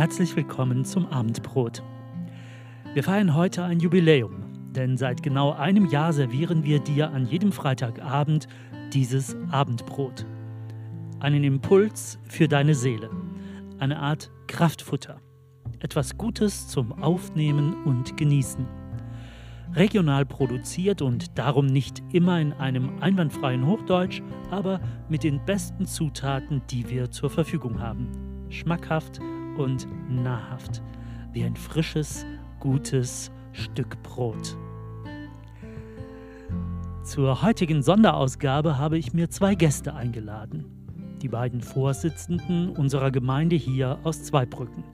Herzlich willkommen zum Abendbrot. Wir feiern heute ein Jubiläum, denn seit genau einem Jahr servieren wir dir an jedem Freitagabend dieses Abendbrot. Einen Impuls für deine Seele, eine Art Kraftfutter, etwas Gutes zum Aufnehmen und Genießen. Regional produziert und darum nicht immer in einem einwandfreien Hochdeutsch, aber mit den besten Zutaten, die wir zur Verfügung haben. Schmackhaft und nahrhaft, wie ein frisches, gutes Stück Brot. Zur heutigen Sonderausgabe habe ich mir zwei Gäste eingeladen. Die beiden Vorsitzenden unserer Gemeinde hier aus Zweibrücken.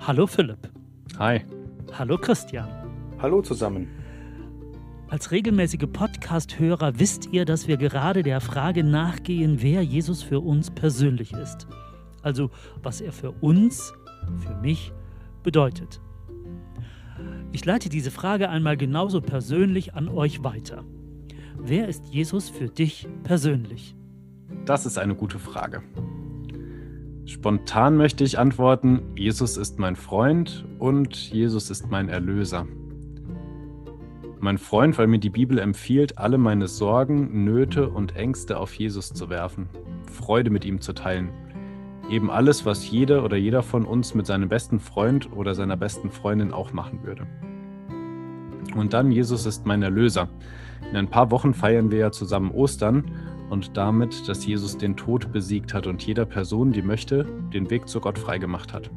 Hallo Philipp. Hi. Hallo Christian. Hallo zusammen. Als regelmäßige Podcast-Hörer wisst ihr, dass wir gerade der Frage nachgehen, wer Jesus für uns persönlich ist. Also was er für uns, für mich bedeutet. Ich leite diese Frage einmal genauso persönlich an euch weiter. Wer ist Jesus für dich persönlich? Das ist eine gute Frage. Spontan möchte ich antworten, Jesus ist mein Freund und Jesus ist mein Erlöser. Mein Freund, weil mir die Bibel empfiehlt, alle meine Sorgen, Nöte und Ängste auf Jesus zu werfen, Freude mit ihm zu teilen. Eben alles, was jeder oder jeder von uns mit seinem besten Freund oder seiner besten Freundin auch machen würde. Und dann, Jesus ist mein Erlöser. In ein paar Wochen feiern wir ja zusammen Ostern und damit, dass Jesus den Tod besiegt hat und jeder Person, die möchte, den Weg zu Gott freigemacht hat.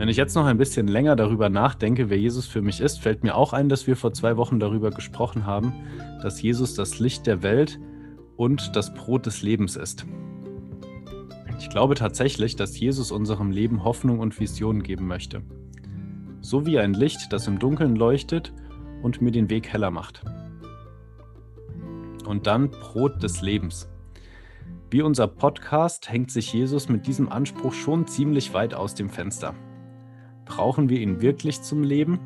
Wenn ich jetzt noch ein bisschen länger darüber nachdenke, wer Jesus für mich ist, fällt mir auch ein, dass wir vor zwei Wochen darüber gesprochen haben, dass Jesus das Licht der Welt und das Brot des Lebens ist. Ich glaube tatsächlich, dass Jesus unserem Leben Hoffnung und Vision geben möchte so wie ein Licht, das im Dunkeln leuchtet und mir den Weg heller macht. Und dann Brot des Lebens. Wie unser Podcast hängt sich Jesus mit diesem Anspruch schon ziemlich weit aus dem Fenster. Brauchen wir ihn wirklich zum Leben?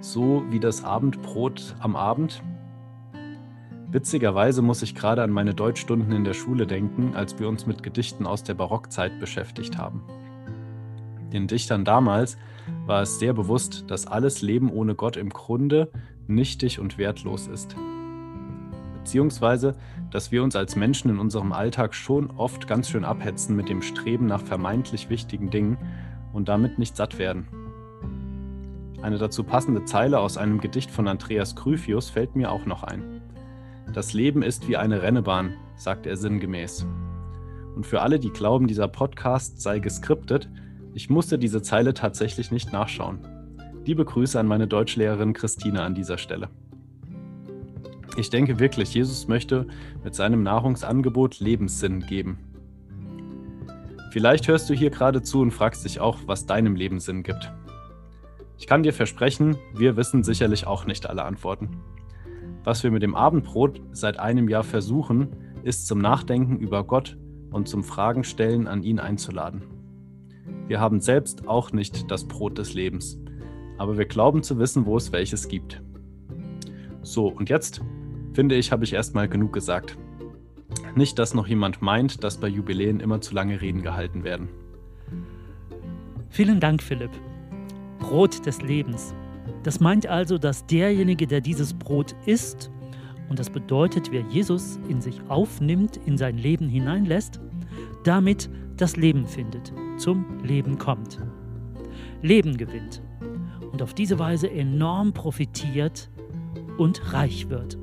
So wie das Abendbrot am Abend? Witzigerweise muss ich gerade an meine Deutschstunden in der Schule denken, als wir uns mit Gedichten aus der Barockzeit beschäftigt haben. Den Dichtern damals war es sehr bewusst, dass alles Leben ohne Gott im Grunde nichtig und wertlos ist. Beziehungsweise, dass wir uns als Menschen in unserem Alltag schon oft ganz schön abhetzen mit dem Streben nach vermeintlich wichtigen Dingen und damit nicht satt werden. Eine dazu passende Zeile aus einem Gedicht von Andreas Gryphius fällt mir auch noch ein. Das Leben ist wie eine Rennebahn, sagt er sinngemäß. Und für alle, die glauben, dieser Podcast sei geskriptet, ich musste diese Zeile tatsächlich nicht nachschauen. Liebe Grüße an meine Deutschlehrerin Christine an dieser Stelle. Ich denke wirklich, Jesus möchte mit seinem Nahrungsangebot Lebenssinn geben. Vielleicht hörst du hier gerade zu und fragst dich auch, was deinem Leben Sinn gibt. Ich kann dir versprechen, wir wissen sicherlich auch nicht alle Antworten. Was wir mit dem Abendbrot seit einem Jahr versuchen, ist zum Nachdenken über Gott und zum Fragenstellen an ihn einzuladen. Wir haben selbst auch nicht das Brot des Lebens, aber wir glauben zu wissen, wo es welches gibt. So, und jetzt, finde ich, habe ich erstmal genug gesagt. Nicht, dass noch jemand meint, dass bei Jubiläen immer zu lange Reden gehalten werden. Vielen Dank, Philipp. Brot des Lebens. Das meint also, dass derjenige, der dieses Brot isst, und das bedeutet, wer Jesus in sich aufnimmt, in sein Leben hineinlässt, damit das Leben findet, zum Leben kommt, Leben gewinnt und auf diese Weise enorm profitiert und reich wird.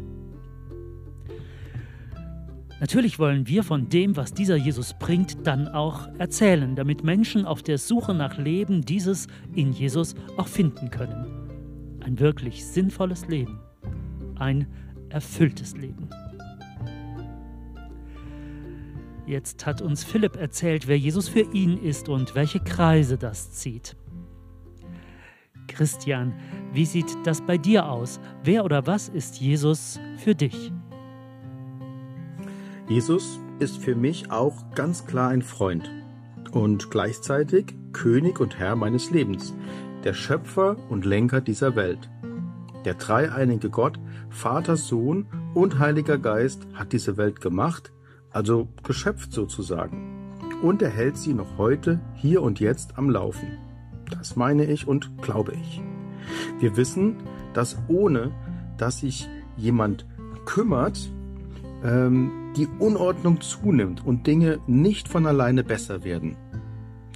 Natürlich wollen wir von dem, was dieser Jesus bringt, dann auch erzählen, damit Menschen auf der Suche nach Leben dieses in Jesus auch finden können. Ein wirklich sinnvolles Leben, ein erfülltes Leben. Jetzt hat uns Philipp erzählt, wer Jesus für ihn ist und welche Kreise das zieht. Christian, wie sieht das bei dir aus? Wer oder was ist Jesus für dich? Jesus ist für mich auch ganz klar ein Freund und gleichzeitig König und Herr meines Lebens, der Schöpfer und Lenker dieser Welt. Der dreieinige Gott, Vater, Sohn und Heiliger Geist hat diese Welt gemacht, also geschöpft sozusagen. und er hält sie noch heute, hier und jetzt am Laufen. Das meine ich und glaube ich. Wir wissen, dass ohne dass sich jemand kümmert, ähm, die Unordnung zunimmt und Dinge nicht von alleine besser werden.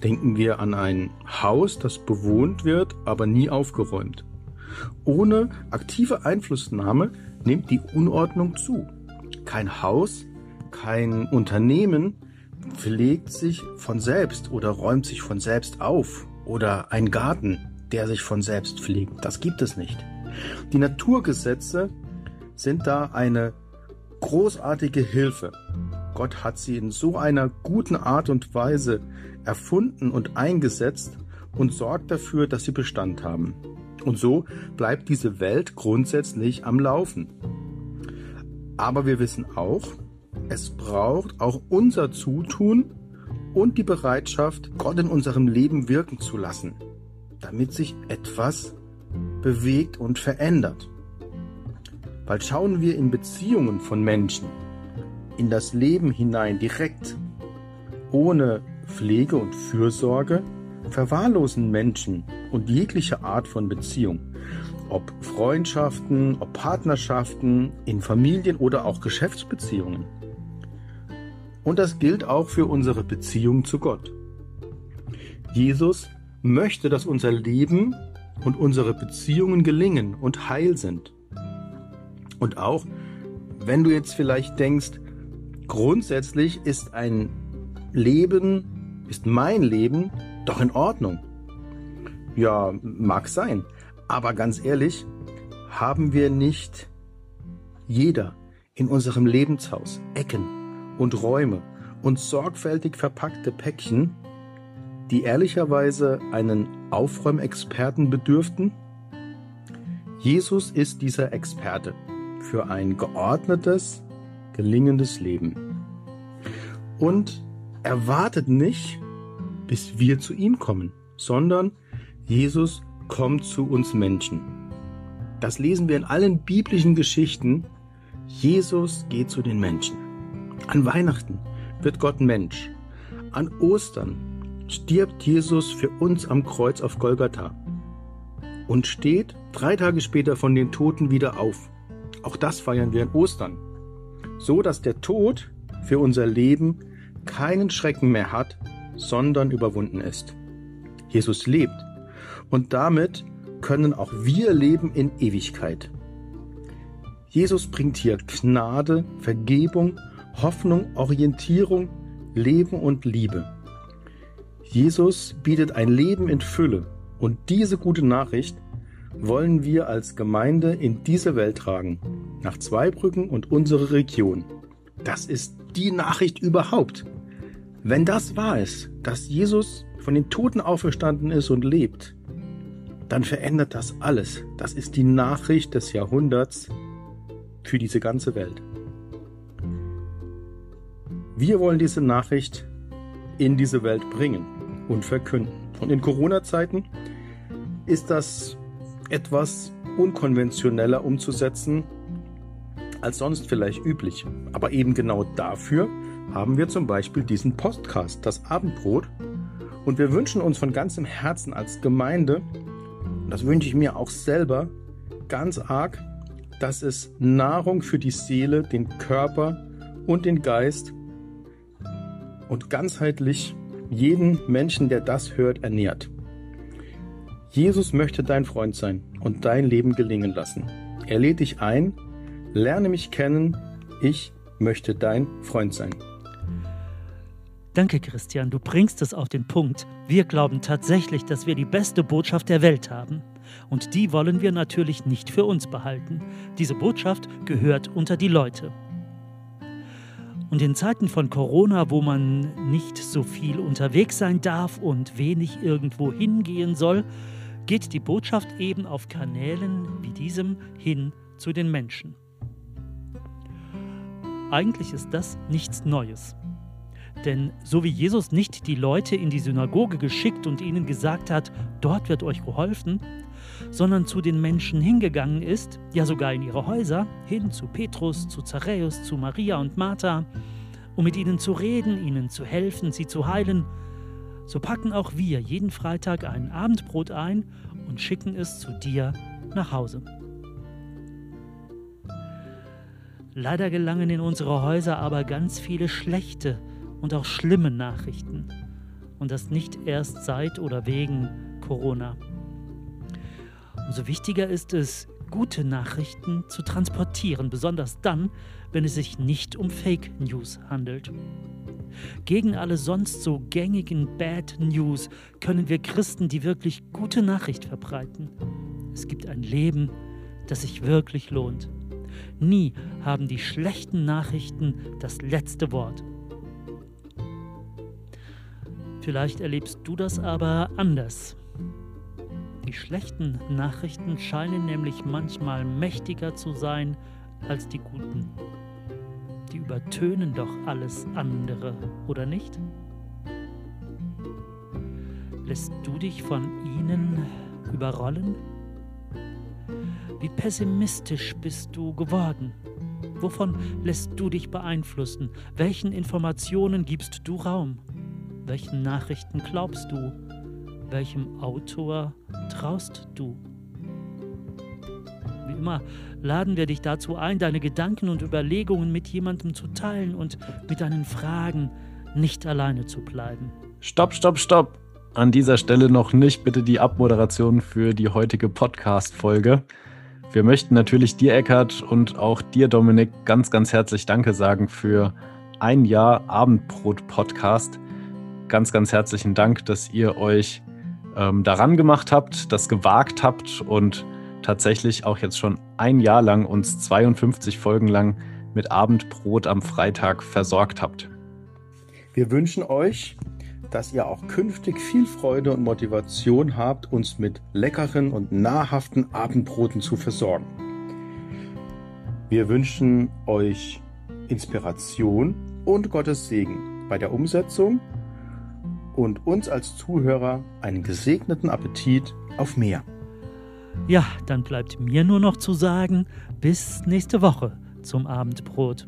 Denken wir an ein Haus, das bewohnt wird, aber nie aufgeräumt. Ohne aktive Einflussnahme nimmt die Unordnung zu. Kein Haus, kein Unternehmen pflegt sich von selbst oder räumt sich von selbst auf. Oder ein Garten, der sich von selbst pflegt. Das gibt es nicht. Die Naturgesetze sind da eine großartige Hilfe. Gott hat sie in so einer guten Art und Weise erfunden und eingesetzt und sorgt dafür, dass sie Bestand haben. Und so bleibt diese Welt grundsätzlich am Laufen. Aber wir wissen auch, es braucht auch unser Zutun und die Bereitschaft, Gott in unserem Leben wirken zu lassen, damit sich etwas bewegt und verändert. Weil schauen wir in Beziehungen von Menschen, in das Leben hinein direkt, ohne Pflege und Fürsorge, verwahrlosen Menschen und jegliche Art von Beziehung, ob Freundschaften, ob Partnerschaften, in Familien oder auch Geschäftsbeziehungen. Und das gilt auch für unsere Beziehung zu Gott. Jesus möchte, dass unser Leben und unsere Beziehungen gelingen und heil sind. Und auch wenn du jetzt vielleicht denkst, grundsätzlich ist ein Leben, ist mein Leben doch in Ordnung. Ja, mag sein. Aber ganz ehrlich, haben wir nicht jeder in unserem Lebenshaus Ecken und Räume und sorgfältig verpackte Päckchen, die ehrlicherweise einen Aufräumexperten bedürften? Jesus ist dieser Experte für ein geordnetes, gelingendes Leben. Und er wartet nicht, bis wir zu ihm kommen, sondern Jesus kommt zu uns Menschen. Das lesen wir in allen biblischen Geschichten. Jesus geht zu den Menschen. An Weihnachten wird Gott Mensch. An Ostern stirbt Jesus für uns am Kreuz auf Golgatha und steht drei Tage später von den Toten wieder auf. Auch das feiern wir in Ostern. So dass der Tod für unser Leben keinen Schrecken mehr hat, sondern überwunden ist. Jesus lebt und damit können auch wir leben in Ewigkeit. Jesus bringt hier Gnade, Vergebung, Hoffnung, Orientierung, Leben und Liebe. Jesus bietet ein Leben in Fülle und diese gute Nachricht wollen wir als Gemeinde in diese Welt tragen, nach Zweibrücken und unsere Region. Das ist die Nachricht überhaupt. Wenn das wahr ist, dass Jesus von den Toten auferstanden ist und lebt, dann verändert das alles. Das ist die Nachricht des Jahrhunderts für diese ganze Welt. Wir wollen diese Nachricht in diese Welt bringen und verkünden. Und in Corona-Zeiten ist das etwas unkonventioneller umzusetzen als sonst vielleicht üblich. Aber eben genau dafür haben wir zum Beispiel diesen Podcast, das Abendbrot. Und wir wünschen uns von ganzem Herzen als Gemeinde, und das wünsche ich mir auch selber ganz arg, dass es Nahrung für die Seele, den Körper und den Geist und ganzheitlich jeden Menschen, der das hört, ernährt. Jesus möchte dein Freund sein und dein Leben gelingen lassen. Er lädt dich ein, lerne mich kennen, ich möchte dein Freund sein. Danke, Christian, du bringst es auf den Punkt. Wir glauben tatsächlich, dass wir die beste Botschaft der Welt haben. Und die wollen wir natürlich nicht für uns behalten. Diese Botschaft gehört unter die Leute. Und in Zeiten von Corona, wo man nicht so viel unterwegs sein darf und wenig irgendwo hingehen soll, geht die Botschaft eben auf Kanälen wie diesem hin zu den Menschen. Eigentlich ist das nichts Neues. Denn so wie Jesus nicht die Leute in die Synagoge geschickt und ihnen gesagt hat, dort wird euch geholfen, sondern zu den Menschen hingegangen ist, ja sogar in ihre Häuser, hin zu Petrus, zu Zaräus, zu Maria und Martha, um mit ihnen zu reden, ihnen zu helfen, sie zu heilen, so packen auch wir jeden Freitag ein Abendbrot ein und schicken es zu dir nach Hause. Leider gelangen in unsere Häuser aber ganz viele schlechte und auch schlimme Nachrichten. Und das nicht erst seit oder wegen Corona. Umso wichtiger ist es, gute Nachrichten zu transportieren, besonders dann, wenn es sich nicht um Fake News handelt. Gegen alle sonst so gängigen Bad News können wir Christen die wirklich gute Nachricht verbreiten. Es gibt ein Leben, das sich wirklich lohnt. Nie haben die schlechten Nachrichten das letzte Wort. Vielleicht erlebst du das aber anders. Die schlechten Nachrichten scheinen nämlich manchmal mächtiger zu sein als die guten. Die übertönen doch alles andere, oder nicht? Lässt du dich von ihnen überrollen? Wie pessimistisch bist du geworden? Wovon lässt du dich beeinflussen? Welchen Informationen gibst du Raum? Welchen Nachrichten glaubst du? Welchem Autor traust du? Wie immer laden wir dich dazu ein, deine Gedanken und Überlegungen mit jemandem zu teilen und mit deinen Fragen nicht alleine zu bleiben. Stopp, stopp, stopp! An dieser Stelle noch nicht bitte die Abmoderation für die heutige Podcast-Folge. Wir möchten natürlich dir, Eckart, und auch dir, Dominik, ganz, ganz herzlich Danke sagen für ein Jahr Abendbrot-Podcast. Ganz, ganz herzlichen Dank, dass ihr euch ähm, daran gemacht habt, das gewagt habt und tatsächlich auch jetzt schon ein Jahr lang uns 52 Folgen lang mit Abendbrot am Freitag versorgt habt. Wir wünschen euch dass ihr auch künftig viel Freude und Motivation habt, uns mit leckeren und nahrhaften Abendbroten zu versorgen. Wir wünschen euch Inspiration und Gottes Segen bei der Umsetzung und uns als Zuhörer einen gesegneten Appetit auf mehr. Ja, dann bleibt mir nur noch zu sagen, bis nächste Woche zum Abendbrot.